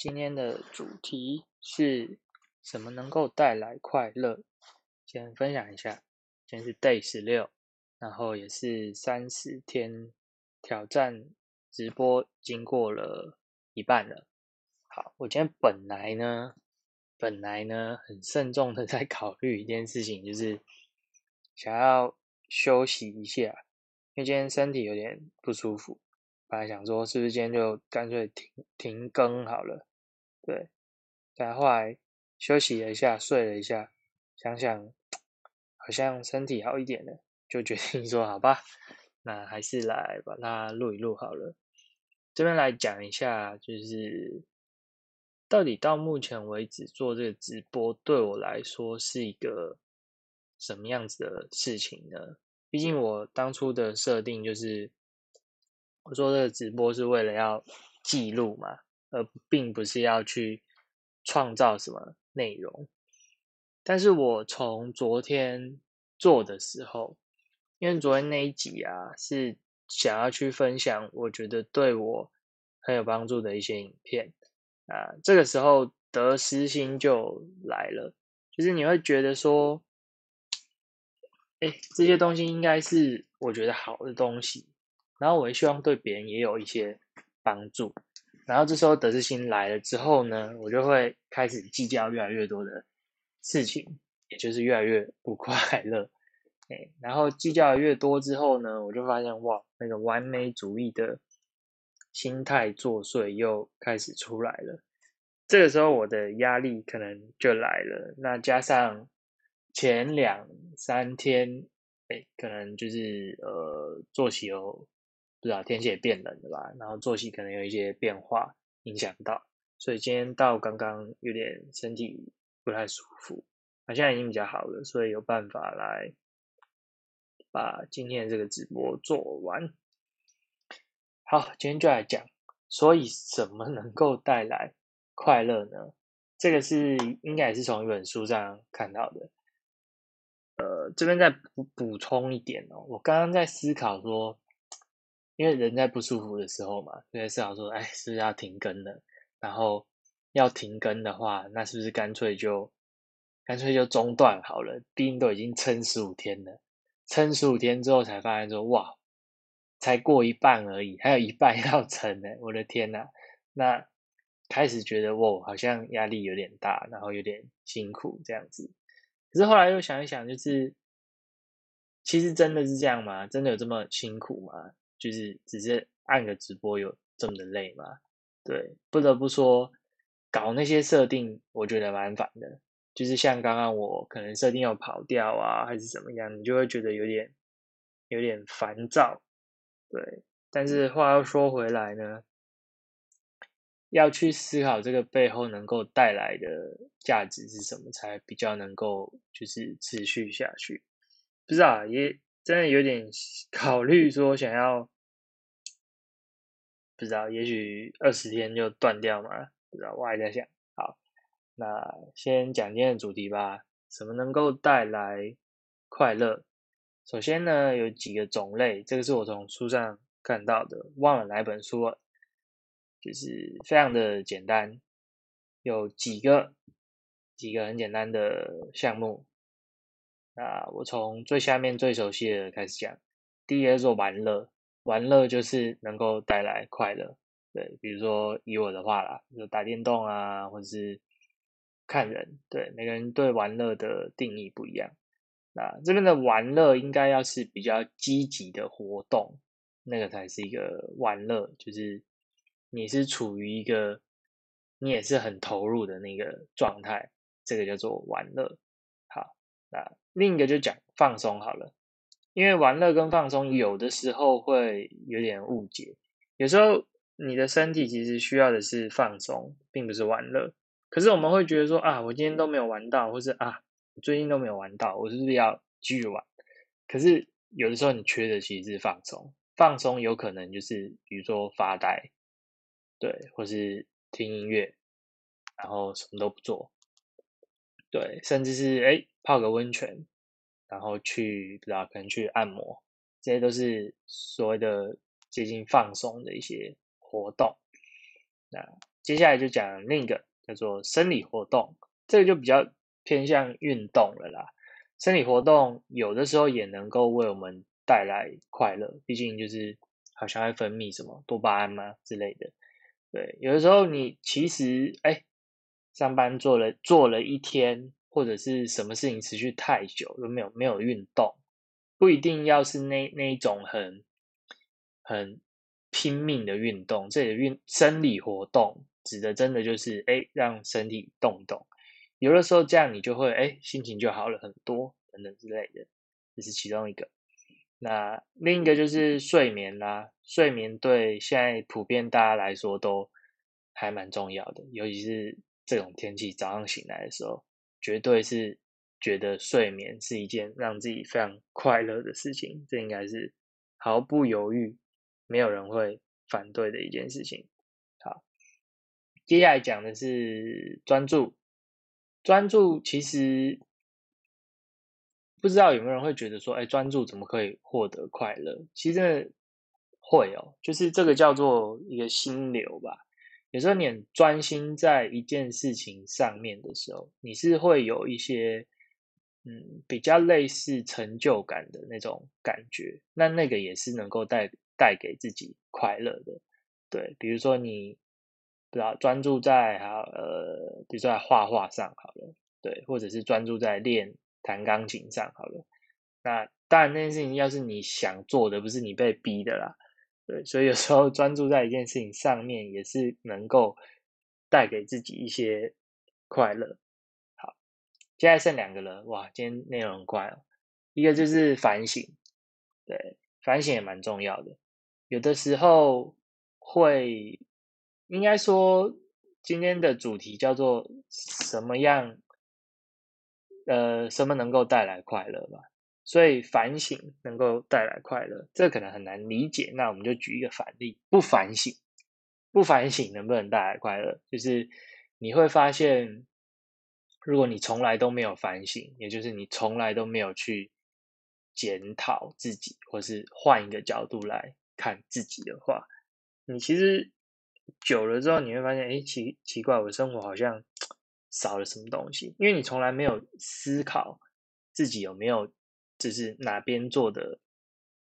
今天的主题是什么能够带来快乐？先分享一下，今天是 Day 十六，然后也是三十天挑战直播，经过了一半了。好，我今天本来呢，本来呢很慎重的 在考虑一件事情，就是想要休息一下，因为今天身体有点不舒服。本来想说，是不是今天就干脆停停更好了？对，但后来休息了一下，睡了一下，想想好像身体好一点了，就决定说好吧，那还是来把它录一录好了。这边来讲一下，就是到底到目前为止做这个直播，对我来说是一个什么样子的事情呢？毕竟我当初的设定就是。我做这个直播是为了要记录嘛，而并不是要去创造什么内容。但是我从昨天做的时候，因为昨天那一集啊，是想要去分享我觉得对我很有帮助的一些影片啊，这个时候得失心就来了，就是你会觉得说，哎，这些东西应该是我觉得好的东西。然后我也希望对别人也有一些帮助，然后这时候得失心来了之后呢，我就会开始计较越来越多的事情，也就是越来越不快乐。哎，然后计较越多之后呢，我就发现哇，那个完美主义的心态作祟又开始出来了。这个时候我的压力可能就来了。那加上前两三天，哎，可能就是呃作息有。不知道天气也变冷了吧，然后作息可能有一些变化影响到，所以今天到刚刚有点身体不太舒服，那现在已经比较好了，所以有办法来把今天的这个直播做完。好，今天就来讲，所以什么能够带来快乐呢？这个是应该也是从一本书上看到的。呃，这边再补补充一点哦，我刚刚在思考说。因为人在不舒服的时候嘛，就在思考说，哎，是不是要停更了？然后要停更的话，那是不是干脆就干脆就中断好了？毕竟都已经撑十五天了，撑十五天之后才发现说，哇，才过一半而已，还有一半 要撑呢！我的天呐，那开始觉得哇，好像压力有点大，然后有点辛苦这样子。可是后来又想一想，就是其实真的是这样吗？真的有这么辛苦吗？就是只是按个直播有这么的累吗？对，不得不说，搞那些设定我觉得蛮烦的。就是像刚刚我可能设定要跑掉啊，还是怎么样，你就会觉得有点有点烦躁。对，但是话又说回来呢，要去思考这个背后能够带来的价值是什么，才比较能够就是持续下去。不知道也。真的有点考虑说想要，不知道，也许二十天就断掉嘛？不知道，我还在想。好，那先讲今天的主题吧。什么能够带来快乐？首先呢，有几个种类，这个是我从书上看到的，忘了哪本书了，就是非常的简单，有几个几个很简单的项目。那我从最下面最熟悉的开始讲，第一个做玩乐，玩乐就是能够带来快乐，对，比如说以我的话啦，就打电动啊，或者是看人，对，每个人对玩乐的定义不一样。那这边的玩乐应该要是比较积极的活动，那个才是一个玩乐，就是你是处于一个你也是很投入的那个状态，这个叫做玩乐。好，那。另一个就讲放松好了，因为玩乐跟放松有的时候会有点误解。有时候你的身体其实需要的是放松，并不是玩乐。可是我们会觉得说啊，我今天都没有玩到，或是啊，最近都没有玩到，我是不是要继续玩？可是有的时候你缺的其实是放松，放松有可能就是比如说发呆，对，或是听音乐，然后什么都不做。对，甚至是哎泡个温泉，然后去不知道可能去按摩，这些都是所谓的接近放松的一些活动。那接下来就讲另一个叫做生理活动，这个就比较偏向运动了啦。生理活动有的时候也能够为我们带来快乐，毕竟就是好像会分泌什么多巴胺嘛之类的。对，有的时候你其实哎，上班做了做了一天，或者是什么事情持续太久都没有没有运动，不一定要是那那一种很很拼命的运动，这里运生理活动指的真的就是哎让身体动动。有的时候这样你就会哎心情就好了很多等等之类的，这是其中一个。那另一个就是睡眠啦，睡眠对现在普遍大家来说都还蛮重要的，尤其是这种天气，早上醒来的时候，绝对是觉得睡眠是一件让自己非常快乐的事情，这应该是毫不犹豫没有人会反对的一件事情。好，接下来讲的是专注。专注其实不知道有没有人会觉得说，哎，专注怎么可以获得快乐？其实会哦，就是这个叫做一个心流吧。有时候你很专心在一件事情上面的时候，你是会有一些嗯比较类似成就感的那种感觉。那那个也是能够带带给自己快乐的。对，比如说你。不知道专注在好呃，比如说在画画上好了，对，或者是专注在练弹钢琴上好了。那当然那件事情要是你想做的，不是你被逼的啦，对，所以有时候专注在一件事情上面，也是能够带给自己一些快乐。好，现在剩两个了，哇，今天内容很快哦。一个就是反省，对，反省也蛮重要的，有的时候会。应该说，今天的主题叫做什么样？呃，什么能够带来快乐吧？所以反省能够带来快乐，这可能很难理解。那我们就举一个反例：不反省，不反省能不能带来快乐？就是你会发现，如果你从来都没有反省，也就是你从来都没有去检讨自己，或是换一个角度来看自己的话，你其实。久了之后，你会发现，哎，奇奇怪，我的生活好像 少了什么东西，因为你从来没有思考自己有没有，就是哪边做的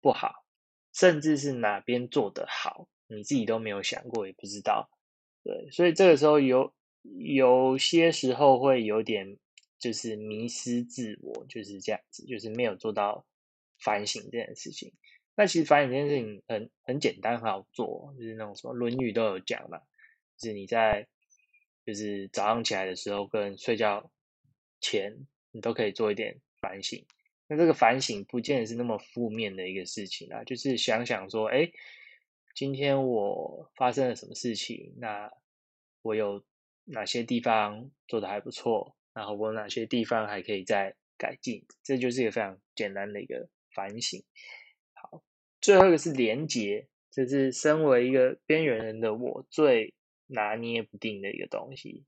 不好，甚至是哪边做的好，你自己都没有想过，也不知道。对，所以这个时候有有些时候会有点就是迷失自我，就是这样子，就是没有做到反省这件事情。那其实反省这件事情很很简单，很好做，就是那种什么《论语》都有讲嘛，就是你在就是早上起来的时候跟睡觉前，你都可以做一点反省。那这个反省不见得是那么负面的一个事情啊，就是想想说，哎，今天我发生了什么事情？那我有哪些地方做的还不错？然后我哪些地方还可以再改进？这就是一个非常简单的一个反省。好最后一个是连结，这是身为一个边缘人的我最拿捏不定的一个东西。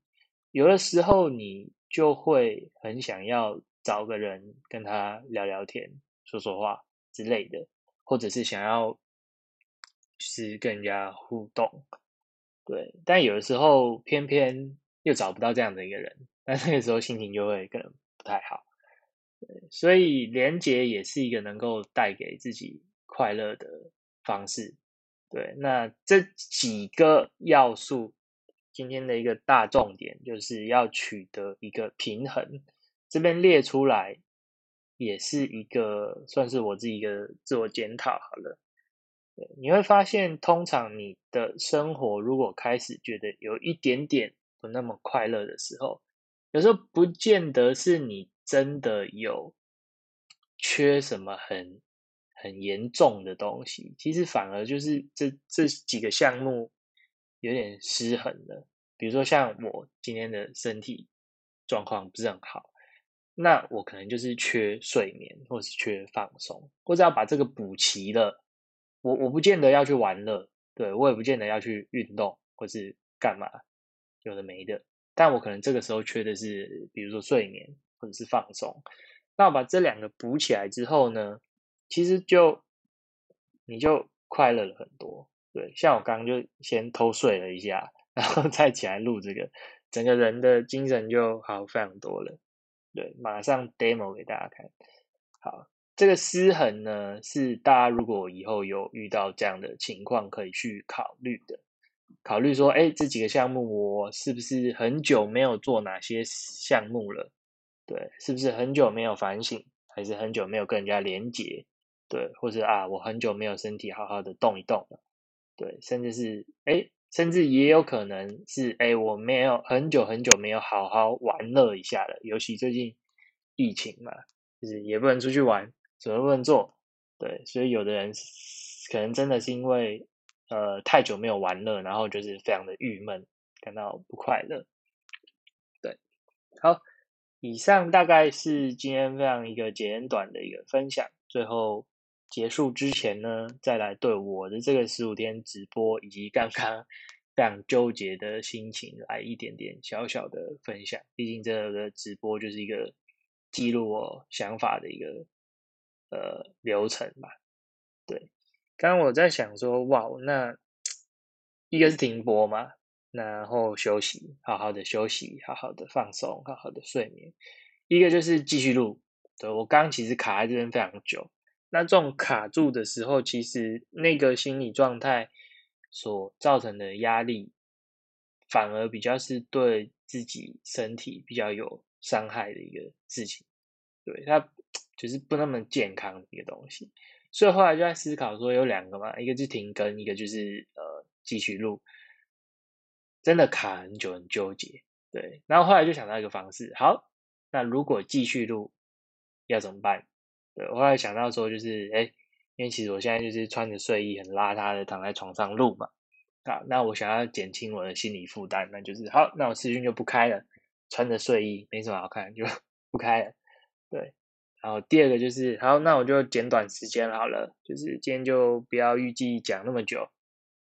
有的时候你就会很想要找个人跟他聊聊天、说说话之类的，或者是想要是跟人家互动，对。但有的时候偏偏又找不到这样的一个人，那那个时候心情就会可能不太好。对，所以连接也是一个能够带给自己。快乐的方式，对，那这几个要素，今天的一个大重点就是要取得一个平衡。这边列出来，也是一个算是我自己一个自我检讨好了。你会发现，通常你的生活如果开始觉得有一点点不那么快乐的时候，有时候不见得是你真的有缺什么很。很严重的东西，其实反而就是这这几个项目有点失衡了。比如说像我今天的身体状况不是很好，那我可能就是缺睡眠，或是缺放松，或者要把这个补齐了。我我不见得要去玩乐，对我也不见得要去运动，或是干嘛，有的没的。但我可能这个时候缺的是，比如说睡眠或者是放松。那我把这两个补起来之后呢？其实就你就快乐了很多，对，像我刚刚就先偷睡了一下，然后 再起来录这个，整个人的精神就好非常多了。对，马上 demo 给大家看。好，这个失衡呢，是大家如果以后有遇到这样的情况，可以去考虑的。考虑说，哎，这几个项目我是不是很久没有做哪些项目了？对，是不是很久没有反省，还是很久没有跟人家连接？对，或者啊，我很久没有身体好好的动一动了。对，甚至是哎，甚至也有可能是哎，我没有很久很久没有好好玩乐一下了。尤其最近疫情嘛，就是也不能出去玩，什么都不能做。对，所以有的人可能真的是因为。呃，太久没有玩乐，然后就是非常的郁闷，感到不快乐。对，好，以上大概是今天非常一个简短的一个分享。最后结束之前呢，再来对我的这个十五天直播以及刚刚非常纠结的心情来一点点小小的分享。毕竟这个直播就是一个记录我想法的一个呃流程吧。对。刚刚我在想说，哇，那一个是停播嘛，然后休息，好好的休息，好好的放松，好好的睡眠；一个就是继续录。对我刚其实卡在这边非常久，那这种卡住的时候，其实那个心理状态所造成的压力，反而比较是对自己身体比较有伤害的一个事情。对它就是不那么健康的一个东西。所以后来就在思考说有两个嘛，一个是停更，一个就是呃继续录，真的卡很久很纠结，对。然后后来就想到一个方式，好，那如果继续录要怎么办？对，我后来想到说就是，哎，因为其实我现在就是穿着睡衣很邋遢的躺在床上录嘛，啊，那我想要减轻我的心理负担，那就是好，那我视讯就不开了，穿着睡衣没什么好看，就 不开了，对。然后第二个就是，好，那我就简短时间好了，就是今天就不要预计讲那么久，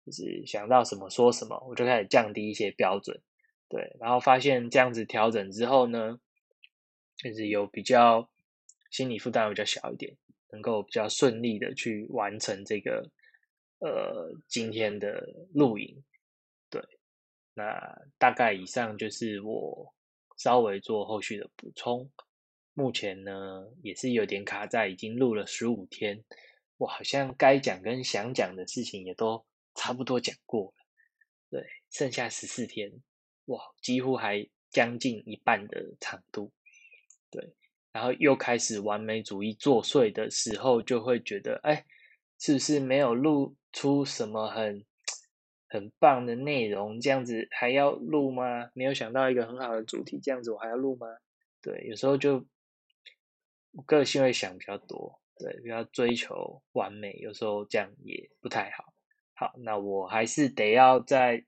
就是想到什么说什么，我就开始降低一些标准，对，然后发现这样子调整之后呢，就是有比较心理负担比较小一点，能够比较顺利的去完成这个呃今天的录影，对，那大概以上就是我稍微做后续的补充。目前呢，也是有点卡在已经录了十五天，我好像该讲跟想讲的事情也都差不多讲过了，对，剩下十四天，哇，几乎还将近一半的长度，然后又开始完美主义作祟的时候，就会觉得，哎，是不是没有录出什么很很棒的内容？这样子还要录吗？没有想到一个很好的主题，这样子我还要录吗？对，有时候就。个性会想比较多，对，比较追求完美，有时候这样也不太好。好，那我还是得要再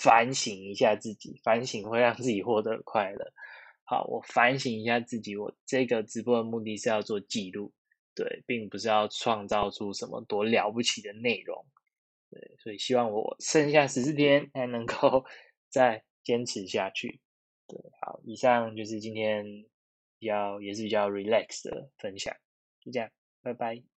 反省一下自己，反省会让自己获得快乐。好，我反省一下自己，我这个直播的目的是要做记录，对，并不是要创造出什么多了不起的内容，对，所以希望我剩下十四天还能够 再坚持下去。对，好，以上就是今天。比较也是比较 relax 的分享，就这样，拜拜。